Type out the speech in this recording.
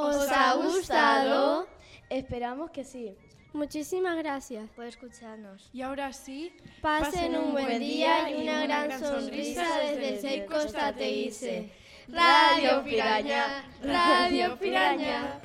Os ha gustado? Esperamos que sí. Muchísimas gracias por escucharnos. Y ahora sí, pasen un buen día y una gran sonrisa desde Seco Teise. Radio Piraña, Radio Piraña.